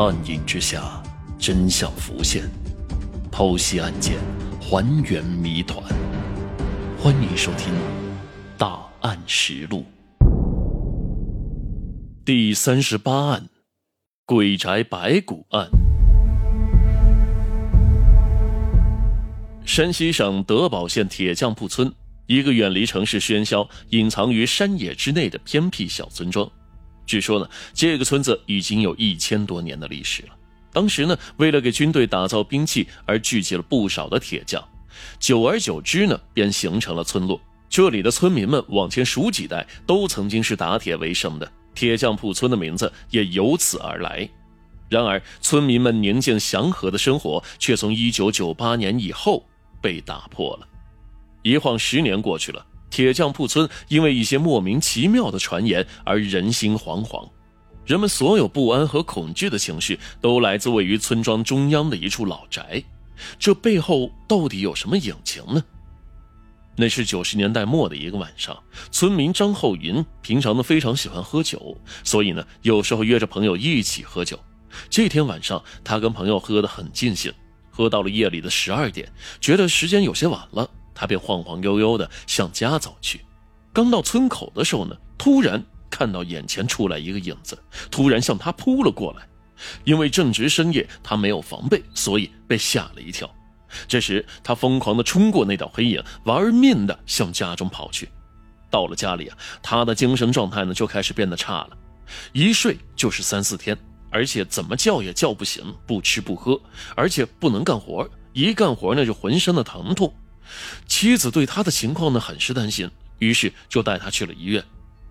暗影之下，真相浮现，剖析案件，还原谜团。欢迎收听《大案实录》第三十八案：鬼宅白骨案。山西省德保县铁匠铺村，一个远离城市喧嚣、隐藏于山野之内的偏僻小村庄。据说呢，这个村子已经有一千多年的历史了。当时呢，为了给军队打造兵器而聚集了不少的铁匠，久而久之呢，便形成了村落。这里的村民们往前数几代，都曾经是打铁为生的，铁匠铺村的名字也由此而来。然而，村民们宁静祥和的生活却从一九九八年以后被打破了。一晃十年过去了。铁匠铺村因为一些莫名其妙的传言而人心惶惶，人们所有不安和恐惧的情绪都来自位于村庄中央的一处老宅，这背后到底有什么隐情呢？那是九十年代末的一个晚上，村民张厚云平常呢非常喜欢喝酒，所以呢有时候约着朋友一起喝酒。这天晚上，他跟朋友喝得很尽兴，喝到了夜里的十二点，觉得时间有些晚了。他便晃晃悠悠地向家走去，刚到村口的时候呢，突然看到眼前出来一个影子，突然向他扑了过来。因为正值深夜，他没有防备，所以被吓了一跳。这时，他疯狂地冲过那道黑影，玩命地向家中跑去。到了家里啊，他的精神状态呢就开始变得差了，一睡就是三四天，而且怎么叫也叫不醒，不吃不喝，而且不能干活，一干活呢就浑身的疼痛。妻子对他的情况呢很是担心，于是就带他去了医院。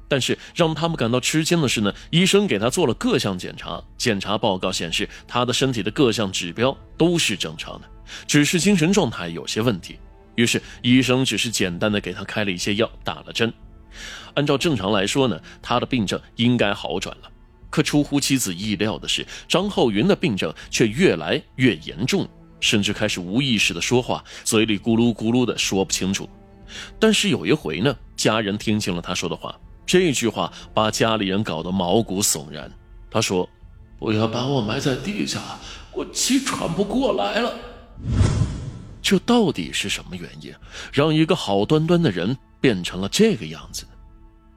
但是让他们感到吃惊的是呢，医生给他做了各项检查，检查报告显示他的身体的各项指标都是正常的，只是精神状态有些问题。于是医生只是简单的给他开了一些药，打了针。按照正常来说呢，他的病症应该好转了。可出乎妻子意料的是，张厚云的病症却越来越严重。甚至开始无意识的说话，嘴里咕噜咕噜的说不清楚。但是有一回呢，家人听清了他说的话，这句话把家里人搞得毛骨悚然。他说：“不要把我埋在地下，我气喘不过来了。”这到底是什么原因，让一个好端端的人变成了这个样子？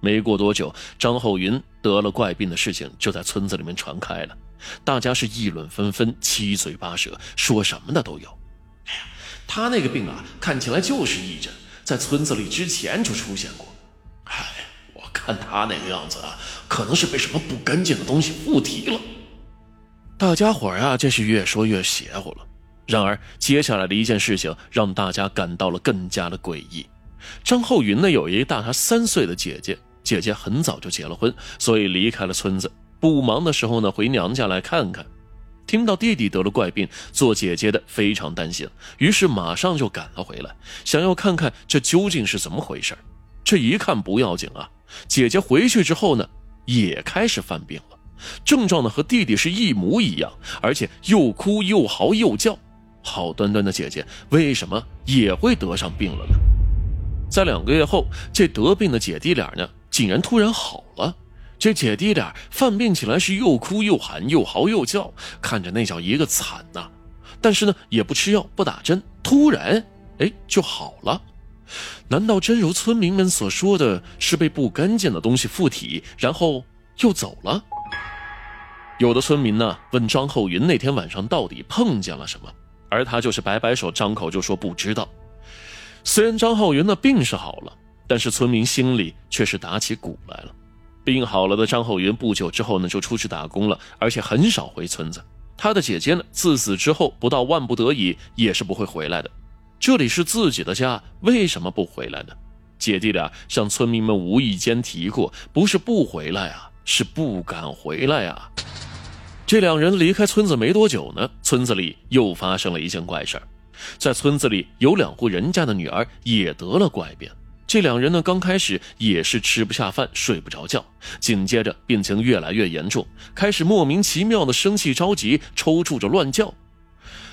没过多久，张厚云得了怪病的事情就在村子里面传开了。大家是议论纷纷，七嘴八舌，说什么的都有。哎呀，他那个病啊，看起来就是癔症，在村子里之前就出现过。哎，我看他那个样子啊，可能是被什么不干净的东西附体了。大家伙啊，真是越说越邪乎了。然而，接下来的一件事情让大家感到了更加的诡异。张厚云呢，有一个大他三岁的姐姐，姐姐很早就结了婚，所以离开了村子。不忙的时候呢，回娘家来看看。听到弟弟得了怪病，做姐姐的非常担心，于是马上就赶了回来，想要看看这究竟是怎么回事。这一看不要紧啊，姐姐回去之后呢，也开始犯病了，症状呢和弟弟是一模一样，而且又哭又嚎又叫。好端端的姐姐为什么也会得上病了呢？在两个月后，这得病的姐弟俩呢，竟然突然好了。这姐弟俩犯病起来是又哭又喊又嚎又叫，看着那叫一个惨呐！但是呢，也不吃药不打针，突然哎就好了。难道真如村民们所说的是被不干净的东西附体，然后又走了？有的村民呢问张厚云那天晚上到底碰见了什么，而他就是摆摆手，张口就说不知道。虽然张浩云的病是好了，但是村民心里却是打起鼓来了。病好了的张厚云不久之后呢，就出去打工了，而且很少回村子。他的姐姐呢，自死之后不到万不得已也是不会回来的。这里是自己的家，为什么不回来呢？姐弟俩向村民们无意间提过，不是不回来啊，是不敢回来啊。这两人离开村子没多久呢，村子里又发生了一件怪事在村子里有两户人家的女儿也得了怪病。这两人呢，刚开始也是吃不下饭、睡不着觉，紧接着病情越来越严重，开始莫名其妙的生气、着急、抽搐着乱叫。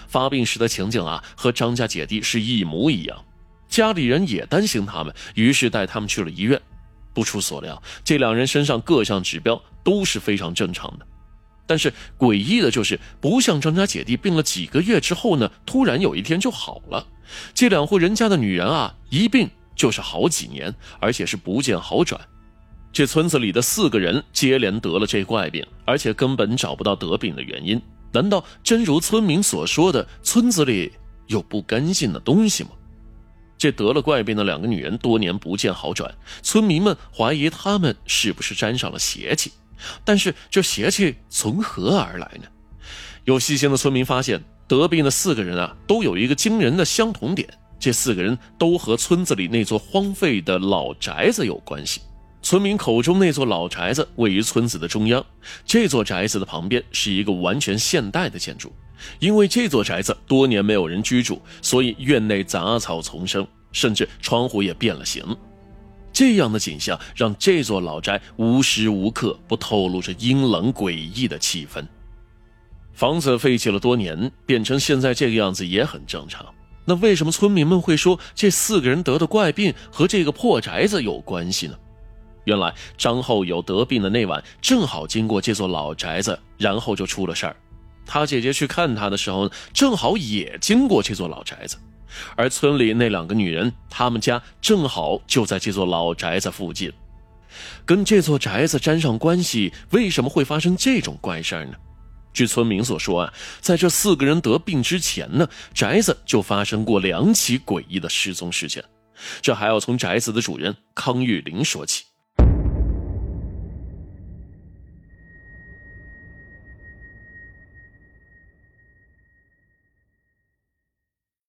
发病时的情景啊，和张家姐弟是一模一样。家里人也担心他们，于是带他们去了医院。不出所料，这两人身上各项指标都是非常正常的。但是诡异的就是，不像张家姐弟病了几个月之后呢，突然有一天就好了。这两户人家的女人啊，一病就是好几年，而且是不见好转。这村子里的四个人接连得了这怪病，而且根本找不到得病的原因。难道真如村民所说的，村子里有不干净的东西吗？这得了怪病的两个女人多年不见好转，村民们怀疑她们是不是沾上了邪气。但是这邪气从何而来呢？有细心的村民发现，得病的四个人啊，都有一个惊人的相同点：这四个人都和村子里那座荒废的老宅子有关系。村民口中那座老宅子位于村子的中央，这座宅子的旁边是一个完全现代的建筑。因为这座宅子多年没有人居住，所以院内杂草丛生，甚至窗户也变了形。这样的景象让这座老宅无时无刻不透露着阴冷诡异的气氛。房子废弃了多年，变成现在这个样子也很正常。那为什么村民们会说这四个人得的怪病和这个破宅子有关系呢？原来张厚友得病的那晚正好经过这座老宅子，然后就出了事儿。他姐姐去看他的时候，正好也经过这座老宅子。而村里那两个女人，她们家正好就在这座老宅子附近，跟这座宅子沾上关系，为什么会发生这种怪事儿呢？据村民所说啊，在这四个人得病之前呢，宅子就发生过两起诡异的失踪事件。这还要从宅子的主人康玉林说起。